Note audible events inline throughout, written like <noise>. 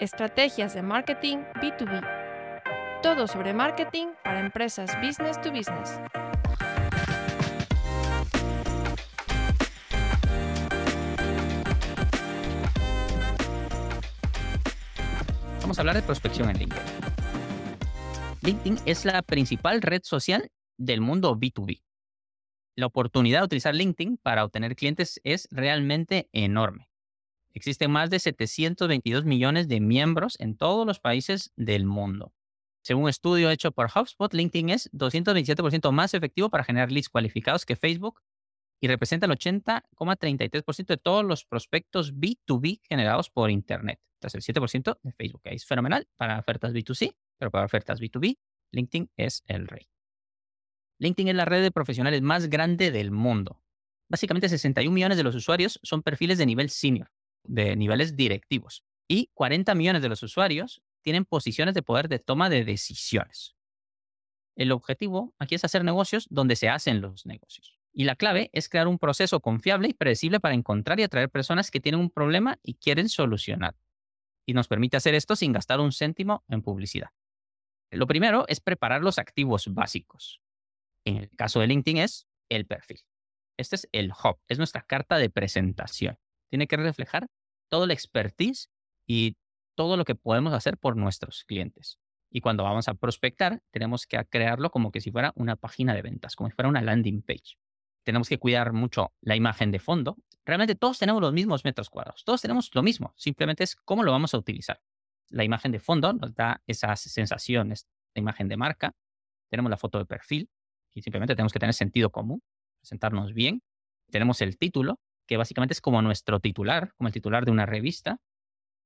Estrategias de marketing B2B. Todo sobre marketing para empresas business to business. Vamos a hablar de prospección en LinkedIn. LinkedIn es la principal red social del mundo B2B. La oportunidad de utilizar LinkedIn para obtener clientes es realmente enorme. Existen más de 722 millones de miembros en todos los países del mundo. Según un estudio hecho por HubSpot, LinkedIn es 227% más efectivo para generar leads cualificados que Facebook y representa el 80,33% de todos los prospectos B2B generados por Internet. Entonces, el 7% de Facebook es fenomenal para ofertas B2C, pero para ofertas B2B, LinkedIn es el rey. LinkedIn es la red de profesionales más grande del mundo. Básicamente, 61 millones de los usuarios son perfiles de nivel senior, de niveles directivos, y 40 millones de los usuarios tienen posiciones de poder de toma de decisiones. El objetivo aquí es hacer negocios donde se hacen los negocios. Y la clave es crear un proceso confiable y predecible para encontrar y atraer personas que tienen un problema y quieren solucionar. Y nos permite hacer esto sin gastar un céntimo en publicidad. Lo primero es preparar los activos básicos. En el caso de LinkedIn es el perfil. Este es el hub, es nuestra carta de presentación. Tiene que reflejar todo el expertise y todo lo que podemos hacer por nuestros clientes. Y cuando vamos a prospectar, tenemos que crearlo como que si fuera una página de ventas, como si fuera una landing page. Tenemos que cuidar mucho la imagen de fondo. Realmente todos tenemos los mismos metros cuadrados, todos tenemos lo mismo, simplemente es cómo lo vamos a utilizar. La imagen de fondo nos da esas sensaciones, la imagen de marca, tenemos la foto de perfil, y simplemente tenemos que tener sentido común, presentarnos bien. Tenemos el título, que básicamente es como nuestro titular, como el titular de una revista.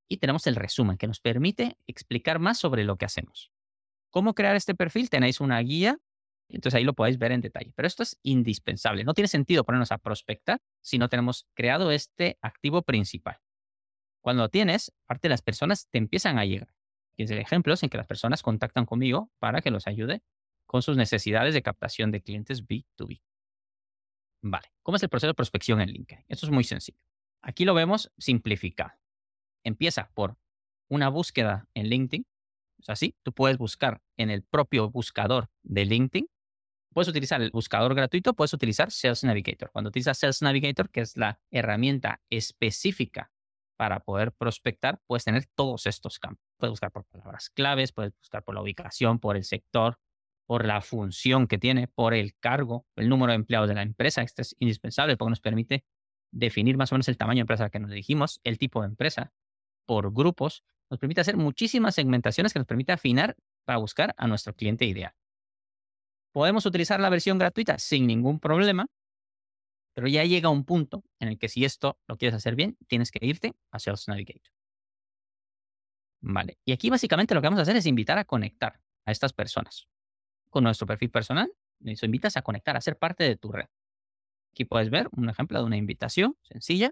Y tenemos el resumen, que nos permite explicar más sobre lo que hacemos. ¿Cómo crear este perfil? Tenéis una guía, entonces ahí lo podéis ver en detalle. Pero esto es indispensable. No tiene sentido ponernos a prospectar si no tenemos creado este activo principal. Cuando lo tienes, parte de las personas te empiezan a llegar. Y es el ejemplo en que las personas contactan conmigo para que los ayude con sus necesidades de captación de clientes B2B. Vale, ¿cómo es el proceso de prospección en LinkedIn? Esto es muy sencillo. Aquí lo vemos simplificado. Empieza por una búsqueda en LinkedIn. O sea, sí, tú puedes buscar en el propio buscador de LinkedIn. Puedes utilizar el buscador gratuito, puedes utilizar Sales Navigator. Cuando utilizas Sales Navigator, que es la herramienta específica para poder prospectar, puedes tener todos estos campos. Puedes buscar por palabras claves, puedes buscar por la ubicación, por el sector, por la función que tiene, por el cargo, el número de empleados de la empresa. Esto es indispensable porque nos permite definir más o menos el tamaño de empresa que nos dirigimos, el tipo de empresa, por grupos. Nos permite hacer muchísimas segmentaciones que nos permite afinar para buscar a nuestro cliente ideal. Podemos utilizar la versión gratuita sin ningún problema, pero ya llega un punto en el que si esto lo quieres hacer bien, tienes que irte a Sales Navigator. Vale. Y aquí básicamente lo que vamos a hacer es invitar a conectar a estas personas con nuestro perfil personal, les invitas a conectar, a ser parte de tu red. Aquí puedes ver un ejemplo de una invitación sencilla.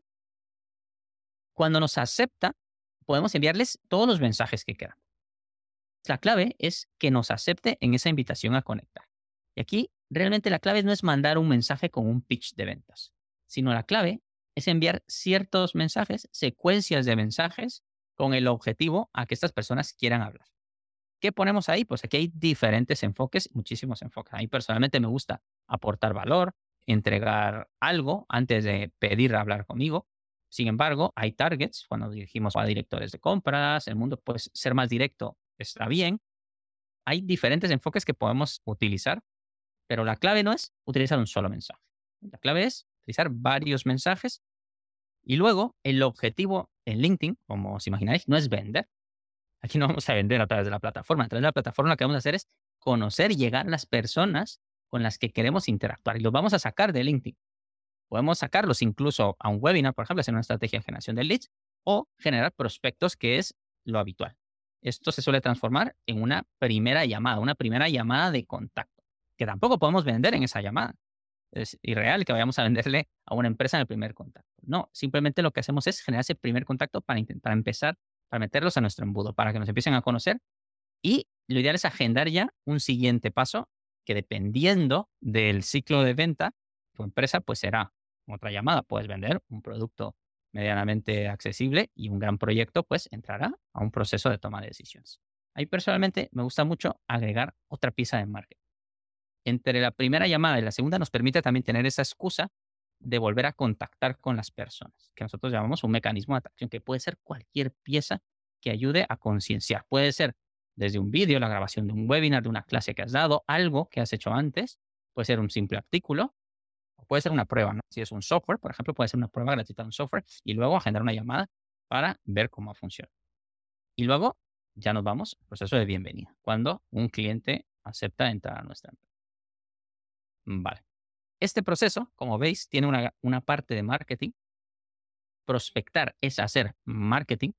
Cuando nos acepta, podemos enviarles todos los mensajes que queramos. La clave es que nos acepte en esa invitación a conectar. Y aquí realmente la clave no es mandar un mensaje con un pitch de ventas, sino la clave es enviar ciertos mensajes, secuencias de mensajes con el objetivo a que estas personas quieran hablar. ¿Qué ponemos ahí? Pues aquí hay diferentes enfoques, muchísimos enfoques. A mí personalmente me gusta aportar valor, entregar algo antes de pedir hablar conmigo. Sin embargo, hay targets cuando dirigimos a directores de compras, el mundo puede ser más directo, está bien. Hay diferentes enfoques que podemos utilizar, pero la clave no es utilizar un solo mensaje. La clave es utilizar varios mensajes y luego el objetivo en LinkedIn, como os imagináis, no es vender, Aquí no vamos a vender a través de la plataforma. A través de la plataforma lo que vamos a hacer es conocer y llegar a las personas con las que queremos interactuar y los vamos a sacar de LinkedIn. Podemos sacarlos incluso a un webinar, por ejemplo, hacer una estrategia de generación de leads o generar prospectos, que es lo habitual. Esto se suele transformar en una primera llamada, una primera llamada de contacto, que tampoco podemos vender en esa llamada. Es irreal que vayamos a venderle a una empresa en el primer contacto. No, simplemente lo que hacemos es generar ese primer contacto para intentar empezar para meterlos a nuestro embudo, para que nos empiecen a conocer. Y lo ideal es agendar ya un siguiente paso que dependiendo del ciclo de venta, tu empresa pues será otra llamada. Puedes vender un producto medianamente accesible y un gran proyecto, pues entrará a un proceso de toma de decisiones. Ahí personalmente me gusta mucho agregar otra pieza de marketing. Entre la primera llamada y la segunda nos permite también tener esa excusa de volver a contactar con las personas, que nosotros llamamos un mecanismo de atracción, que puede ser cualquier pieza que ayude a concienciar. Puede ser desde un vídeo, la grabación de un webinar, de una clase que has dado, algo que has hecho antes, puede ser un simple artículo, puede ser una prueba, ¿no? Si es un software, por ejemplo, puede ser una prueba gratuita de un software y luego agendar una llamada para ver cómo funciona. Y luego ya nos vamos al proceso de bienvenida, cuando un cliente acepta entrar a nuestra empresa. Vale. Este proceso, como veis, tiene una, una parte de marketing. Prospectar es hacer marketing,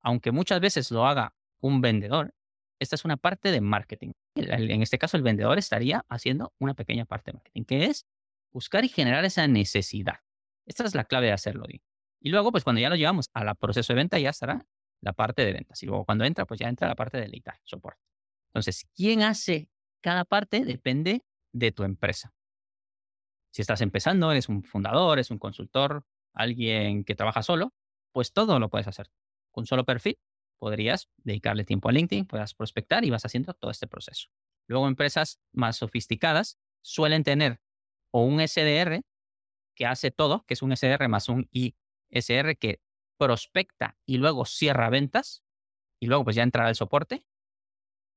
aunque muchas veces lo haga un vendedor, esta es una parte de marketing. En este caso, el vendedor estaría haciendo una pequeña parte de marketing, que es buscar y generar esa necesidad. Esta es la clave de hacerlo. Y luego, pues cuando ya lo llevamos al proceso de venta, ya estará la parte de ventas. Y luego cuando entra, pues ya entra la parte de lead soporte. Entonces, ¿quién hace cada parte? Depende de tu empresa. Si estás empezando, eres un fundador, eres un consultor, alguien que trabaja solo, pues todo lo puedes hacer. Con solo perfil podrías dedicarle tiempo a LinkedIn, puedas prospectar y vas haciendo todo este proceso. Luego empresas más sofisticadas suelen tener o un SDR que hace todo, que es un SDR más un ISR que prospecta y luego cierra ventas y luego pues ya entrará el soporte.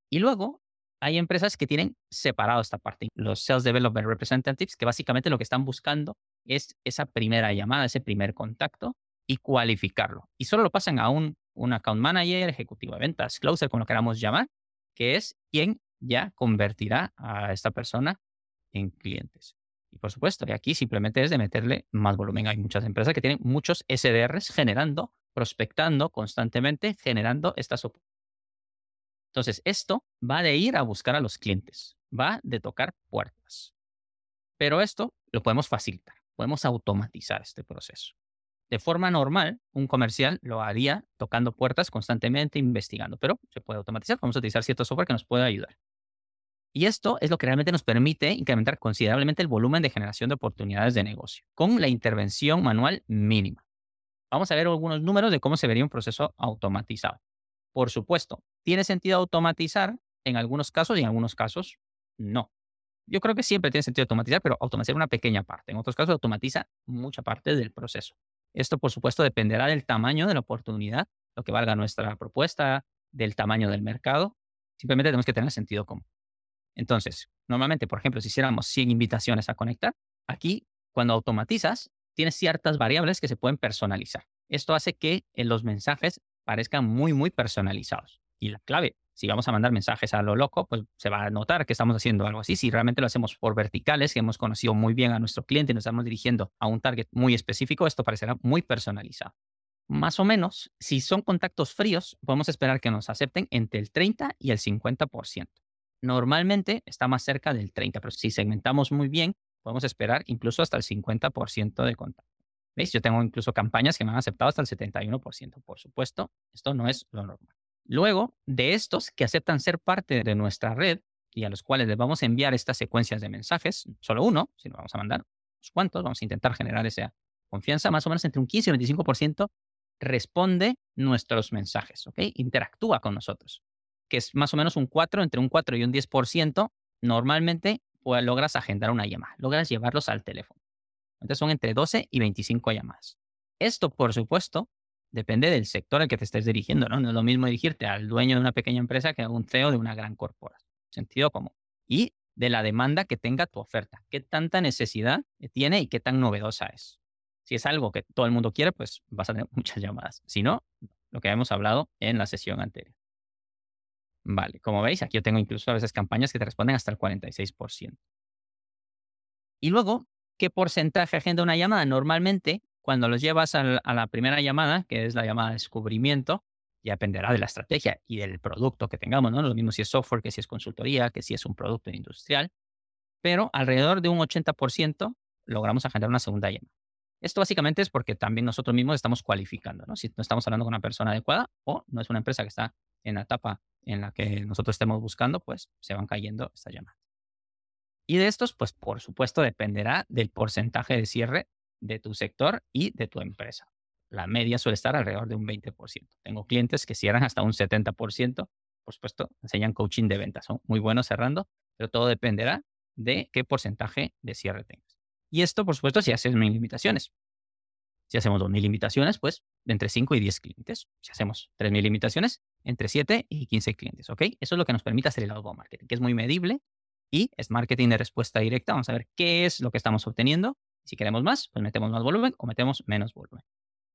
Y luego hay empresas que tienen separado esta parte, los Sales Development Representatives, que básicamente lo que están buscando es esa primera llamada, ese primer contacto y cualificarlo. Y solo lo pasan a un, un account manager, ejecutivo de ventas, closer, como lo queramos llamar, que es quien ya convertirá a esta persona en clientes. Y por supuesto, y aquí simplemente es de meterle más volumen. Hay muchas empresas que tienen muchos SDRs generando, prospectando constantemente, generando estas oportunidades. Entonces, esto va de ir a buscar a los clientes, va de tocar puertas. Pero esto lo podemos facilitar, podemos automatizar este proceso. De forma normal, un comercial lo haría tocando puertas constantemente, investigando, pero se puede automatizar. Vamos a utilizar cierto software que nos puede ayudar. Y esto es lo que realmente nos permite incrementar considerablemente el volumen de generación de oportunidades de negocio, con la intervención manual mínima. Vamos a ver algunos números de cómo se vería un proceso automatizado. Por supuesto, ¿tiene sentido automatizar? En algunos casos y en algunos casos no. Yo creo que siempre tiene sentido automatizar, pero automatizar una pequeña parte. En otros casos automatiza mucha parte del proceso. Esto, por supuesto, dependerá del tamaño de la oportunidad, lo que valga nuestra propuesta, del tamaño del mercado. Simplemente tenemos que tener sentido común. Entonces, normalmente, por ejemplo, si hiciéramos 100 invitaciones a conectar, aquí, cuando automatizas, tienes ciertas variables que se pueden personalizar. Esto hace que los mensajes parezcan muy, muy personalizados. Y la clave, si vamos a mandar mensajes a lo loco, pues se va a notar que estamos haciendo algo así. Si realmente lo hacemos por verticales, que hemos conocido muy bien a nuestro cliente y nos estamos dirigiendo a un target muy específico, esto parecerá muy personalizado. Más o menos, si son contactos fríos, podemos esperar que nos acepten entre el 30 y el 50%. Normalmente está más cerca del 30, pero si segmentamos muy bien, podemos esperar incluso hasta el 50% de contacto. ¿Veis? Yo tengo incluso campañas que me han aceptado hasta el 71%. Por supuesto, esto no es lo normal. Luego, de estos que aceptan ser parte de nuestra red y a los cuales les vamos a enviar estas secuencias de mensajes, solo uno, si no vamos a mandar unos cuantos, vamos a intentar generar esa confianza, más o menos entre un 15 y un 25% responde nuestros mensajes, ¿ok? Interactúa con nosotros que es más o menos un 4, entre un 4 y un 10%, normalmente pues, logras agendar una llamada, logras llevarlos al teléfono. Entonces son entre 12 y 25 llamadas. Esto, por supuesto, depende del sector al que te estés dirigiendo, ¿no? No es lo mismo dirigirte al dueño de una pequeña empresa que a un CEO de una gran corporación. Sentido común. Y de la demanda que tenga tu oferta. ¿Qué tanta necesidad tiene y qué tan novedosa es? Si es algo que todo el mundo quiere, pues vas a tener <laughs> muchas llamadas. Si no, lo que hemos hablado en la sesión anterior. Vale, como veis, aquí yo tengo incluso a veces campañas que te responden hasta el 46%. Y luego, ¿qué porcentaje agenda una llamada? Normalmente, cuando los llevas a la, primera llamada, que es la llamada de descubrimiento, ya dependerá de la estrategia y del producto que tengamos, ¿no? Lo mismo si es software, que si es consultoría, que si es un producto industrial, pero alrededor de un 80% logramos agendar una segunda llamada. Esto básicamente es porque también nosotros mismos estamos cualificando, ¿no? Si no estamos hablando con una persona adecuada o no es una empresa que está en la etapa en la que nosotros estemos buscando, pues se van cayendo estas llamadas. Y de estos, pues por supuesto, dependerá del porcentaje de cierre de tu sector y de tu empresa. la media suele estar alrededor de un 20%. Tengo clientes que cierran hasta un 70%. Por supuesto, enseñan coaching de ventas. Son muy buenos cerrando, pero todo dependerá de qué porcentaje de cierre tengas. Y esto, por supuesto, si haces mil limitaciones. Si hacemos 2.000 limitaciones, pues de entre 5 y 10 clientes. Si hacemos 3.000 limitaciones, entre 7 y 15 clientes, ¿ok? Eso es lo que nos permite hacer el outbound marketing, que es muy medible y es marketing de respuesta directa. Vamos a ver qué es lo que estamos obteniendo. Si queremos más, pues metemos más volumen o metemos menos volumen.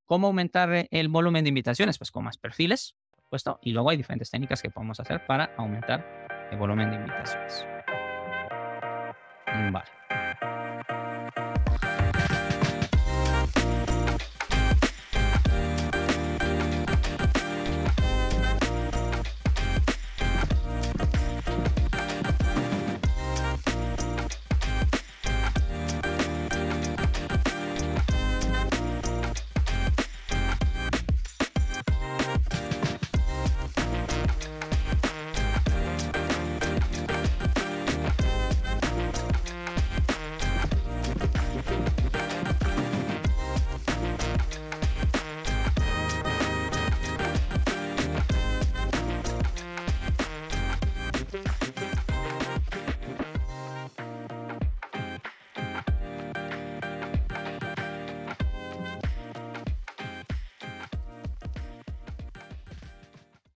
¿Cómo aumentar el volumen de invitaciones? Pues con más perfiles, por supuesto, y luego hay diferentes técnicas que podemos hacer para aumentar el volumen de invitaciones. Vale.